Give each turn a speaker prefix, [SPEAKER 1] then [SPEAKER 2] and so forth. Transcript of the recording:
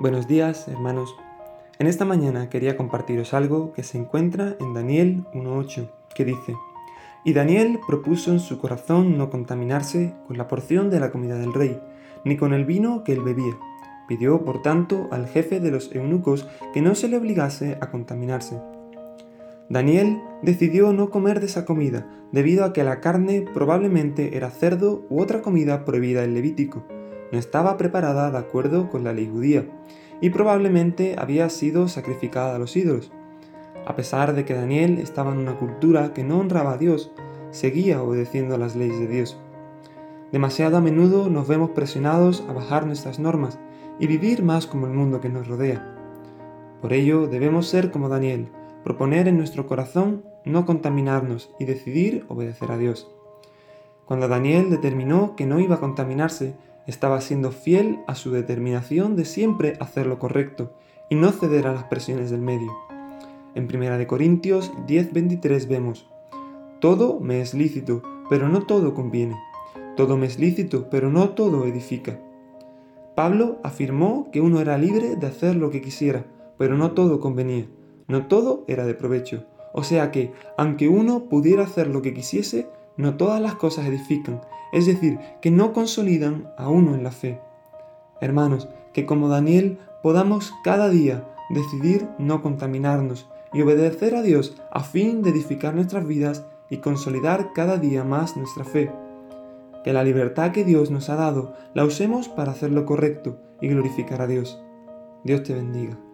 [SPEAKER 1] Buenos días, hermanos. En esta mañana quería compartiros algo que se encuentra en Daniel 1.8, que dice, Y Daniel propuso en su corazón no contaminarse con la porción de la comida del rey, ni con el vino que él bebía. Pidió, por tanto, al jefe de los eunucos que no se le obligase a contaminarse. Daniel decidió no comer de esa comida, debido a que la carne probablemente era cerdo u otra comida prohibida en Levítico no estaba preparada de acuerdo con la ley judía y probablemente había sido sacrificada a los ídolos. A pesar de que Daniel estaba en una cultura que no honraba a Dios, seguía obedeciendo las leyes de Dios. Demasiado a menudo nos vemos presionados a bajar nuestras normas y vivir más como el mundo que nos rodea. Por ello debemos ser como Daniel, proponer en nuestro corazón no contaminarnos y decidir obedecer a Dios. Cuando Daniel determinó que no iba a contaminarse, estaba siendo fiel a su determinación de siempre hacer lo correcto y no ceder a las presiones del medio. En 1 Corintios 10:23 vemos, Todo me es lícito, pero no todo conviene. Todo me es lícito, pero no todo edifica. Pablo afirmó que uno era libre de hacer lo que quisiera, pero no todo convenía, no todo era de provecho. O sea que, aunque uno pudiera hacer lo que quisiese, no todas las cosas edifican, es decir, que no consolidan a uno en la fe. Hermanos, que como Daniel podamos cada día decidir no contaminarnos y obedecer a Dios a fin de edificar nuestras vidas y consolidar cada día más nuestra fe. Que la libertad que Dios nos ha dado la usemos para hacer lo correcto y glorificar a Dios. Dios te bendiga.